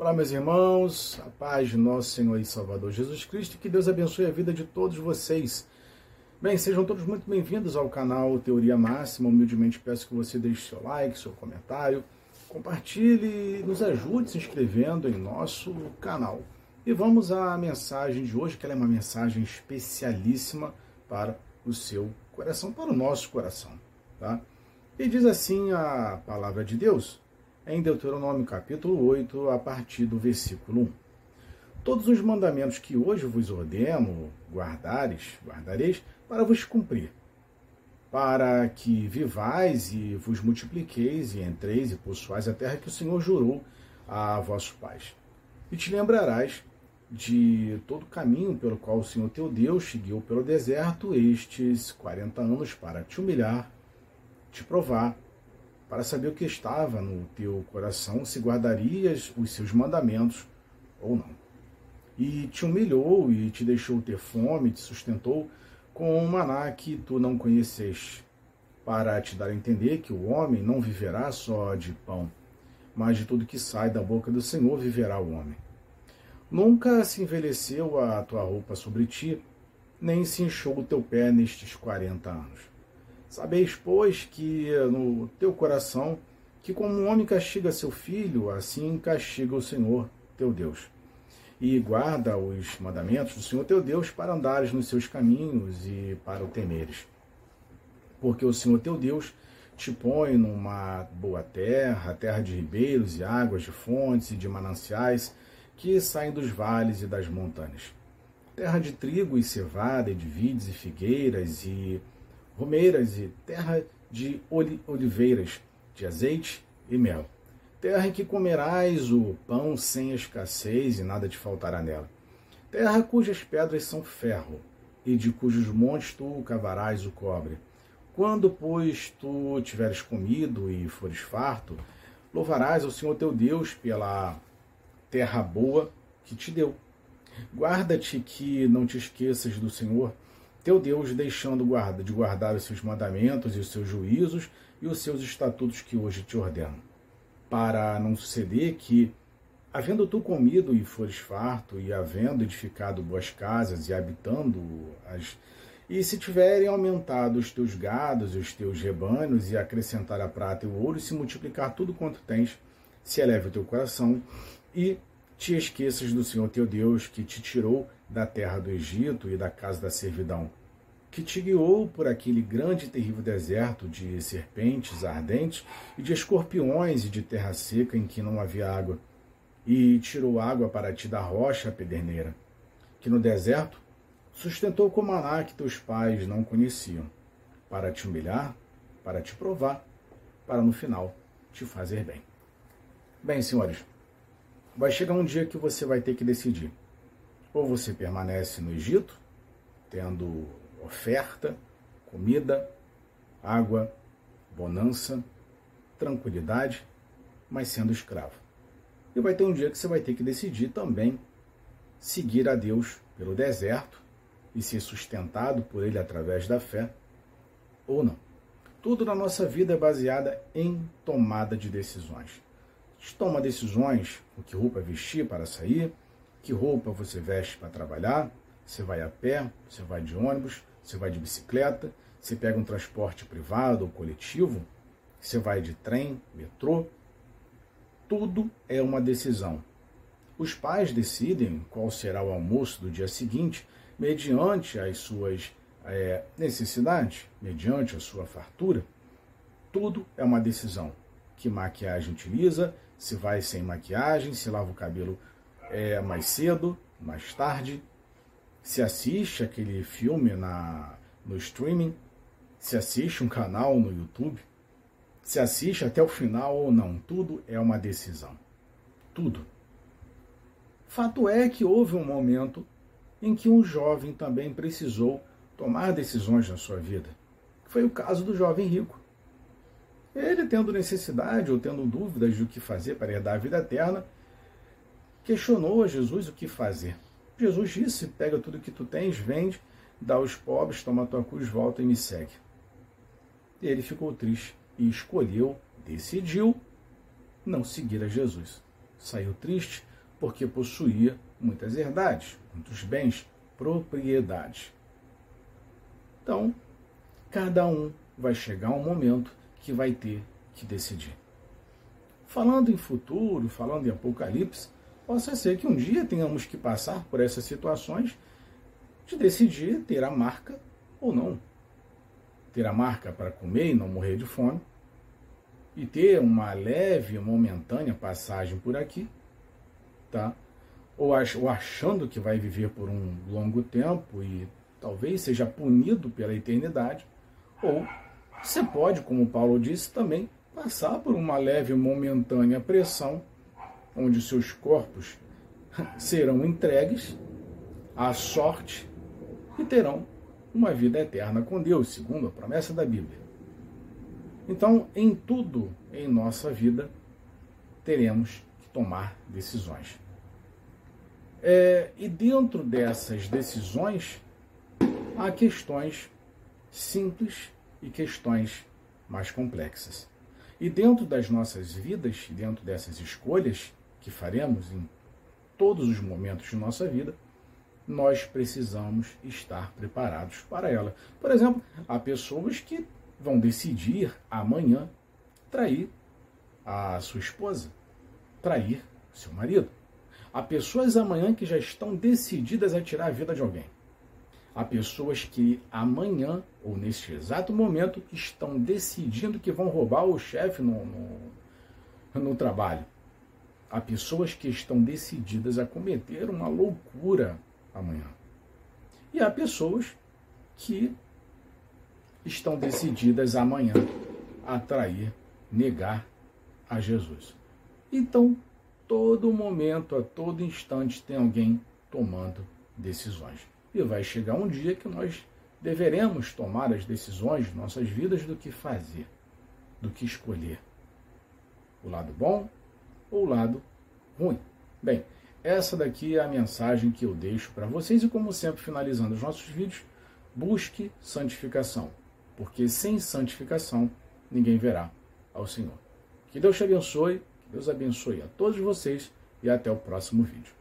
Olá, meus irmãos, a paz de nosso Senhor e Salvador Jesus Cristo, que Deus abençoe a vida de todos vocês. Bem, sejam todos muito bem-vindos ao canal Teoria Máxima. Humildemente peço que você deixe seu like, seu comentário, compartilhe nos ajude se inscrevendo em nosso canal. E vamos à mensagem de hoje, que ela é uma mensagem especialíssima para o seu coração, para o nosso coração. Tá? E diz assim a palavra de Deus em Deuteronômio capítulo 8, a partir do versículo 1. Todos os mandamentos que hoje vos ordeno, guardares, guardareis, para vos cumprir, para que vivais e vos multipliqueis e entreis e possuais a terra que o Senhor jurou a vossos pais. E te lembrarás de todo o caminho pelo qual o Senhor teu Deus te guiou pelo deserto estes quarenta anos para te humilhar, te provar, para saber o que estava no teu coração, se guardarias os seus mandamentos ou não. E te humilhou e te deixou ter fome, te sustentou com um maná que tu não conheceste, para te dar a entender que o homem não viverá só de pão, mas de tudo que sai da boca do Senhor viverá o homem. Nunca se envelheceu a tua roupa sobre ti, nem se inchou o teu pé nestes quarenta anos. Sabeis, pois, que no teu coração, que como um homem castiga seu filho, assim castiga o Senhor teu Deus. E guarda os mandamentos do Senhor teu Deus para andares nos seus caminhos e para o temeres. Porque o Senhor teu Deus te põe numa boa terra, terra de ribeiros e águas, de fontes e de mananciais que saem dos vales e das montanhas. Terra de trigo e cevada, e de vides e figueiras e romeiras e terra de oliveiras, de azeite e mel. Terra em que comerás o pão sem escassez e nada te faltará nela. Terra cujas pedras são ferro, e de cujos montes tu cavarás o cobre. Quando, pois, tu tiveres comido e fores farto, louvarás ao Senhor teu Deus pela terra boa que te deu. Guarda-te que não te esqueças do Senhor, teu Deus, deixando de guardar os seus mandamentos e os seus juízos e os seus estatutos que hoje te ordeno, para não suceder que, havendo tu comido e fores farto, e havendo edificado boas casas e habitando as e se tiverem aumentado os teus gados e os teus rebanhos, e acrescentar a prata e o ouro, e se multiplicar tudo quanto tens, se eleve o teu coração, e te esqueças do Senhor teu Deus, que te tirou da terra do Egito e da casa da servidão, que te guiou por aquele grande e terrível deserto de serpentes ardentes e de escorpiões e de terra seca em que não havia água, e tirou água para ti da rocha pederneira, que no deserto sustentou com maná que teus pais não conheciam, para te humilhar, para te provar, para no final te fazer bem. Bem, senhores, vai chegar um dia que você vai ter que decidir. Ou você permanece no Egito, tendo oferta, comida, água, bonança, tranquilidade, mas sendo escravo. E vai ter um dia que você vai ter que decidir também seguir a Deus pelo deserto e ser sustentado por Ele através da fé, ou não. Tudo na nossa vida é baseada em tomada de decisões gente toma decisões, o que roupa vestir para sair, que roupa você veste para trabalhar, você vai a pé, você vai de ônibus, você vai de bicicleta, você pega um transporte privado ou coletivo, você vai de trem, metrô. Tudo é uma decisão. Os pais decidem qual será o almoço do dia seguinte mediante as suas é, necessidades, mediante a sua fartura. Tudo é uma decisão. Que maquiagem utiliza, se vai sem maquiagem, se lava o cabelo é, mais cedo, mais tarde, se assiste aquele filme na, no streaming, se assiste um canal no YouTube, se assiste até o final ou não. Tudo é uma decisão. Tudo. Fato é que houve um momento em que um jovem também precisou tomar decisões na sua vida. Foi o caso do jovem rico. Ele, tendo necessidade ou tendo dúvidas do que fazer para herdar a vida eterna, questionou a Jesus o que fazer. Jesus disse: Pega tudo que tu tens, vende, dá aos pobres, toma tua cruz, volta e me segue. Ele ficou triste e escolheu, decidiu não seguir a Jesus. saiu triste porque possuía muitas herdades, muitos bens, propriedades. Então, cada um vai chegar um momento que vai ter que decidir. Falando em futuro, falando em Apocalipse, possa ser que um dia tenhamos que passar por essas situações de decidir ter a marca ou não. Ter a marca para comer e não morrer de fome, e ter uma leve, momentânea passagem por aqui, tá? Ou, achando que vai viver por um longo tempo e talvez seja punido pela eternidade, ou você pode, como Paulo disse, também passar por uma leve, momentânea pressão, onde seus corpos serão entregues à sorte e terão uma vida eterna com Deus, segundo a promessa da Bíblia. Então, em tudo em nossa vida, teremos que tomar decisões. É, e dentro dessas decisões, há questões simples e questões mais complexas. E dentro das nossas vidas, dentro dessas escolhas que faremos em todos os momentos de nossa vida, nós precisamos estar preparados para ela. Por exemplo, há pessoas que vão decidir amanhã trair a sua esposa, trair seu marido. Há pessoas amanhã que já estão decididas a tirar a vida de alguém. Há pessoas que amanhã, ou neste exato momento, estão decidindo que vão roubar o chefe no, no, no trabalho. Há pessoas que estão decididas a cometer uma loucura amanhã. E há pessoas que estão decididas amanhã a trair, negar a Jesus. Então, todo momento, a todo instante, tem alguém tomando decisões. E vai chegar um dia que nós deveremos tomar as decisões de nossas vidas do que fazer, do que escolher. O lado bom ou lado ruim. Bem, essa daqui é a mensagem que eu deixo para vocês e, como sempre, finalizando os nossos vídeos, busque santificação porque sem santificação ninguém verá ao Senhor. Que Deus te abençoe, que Deus abençoe a todos vocês e até o próximo vídeo.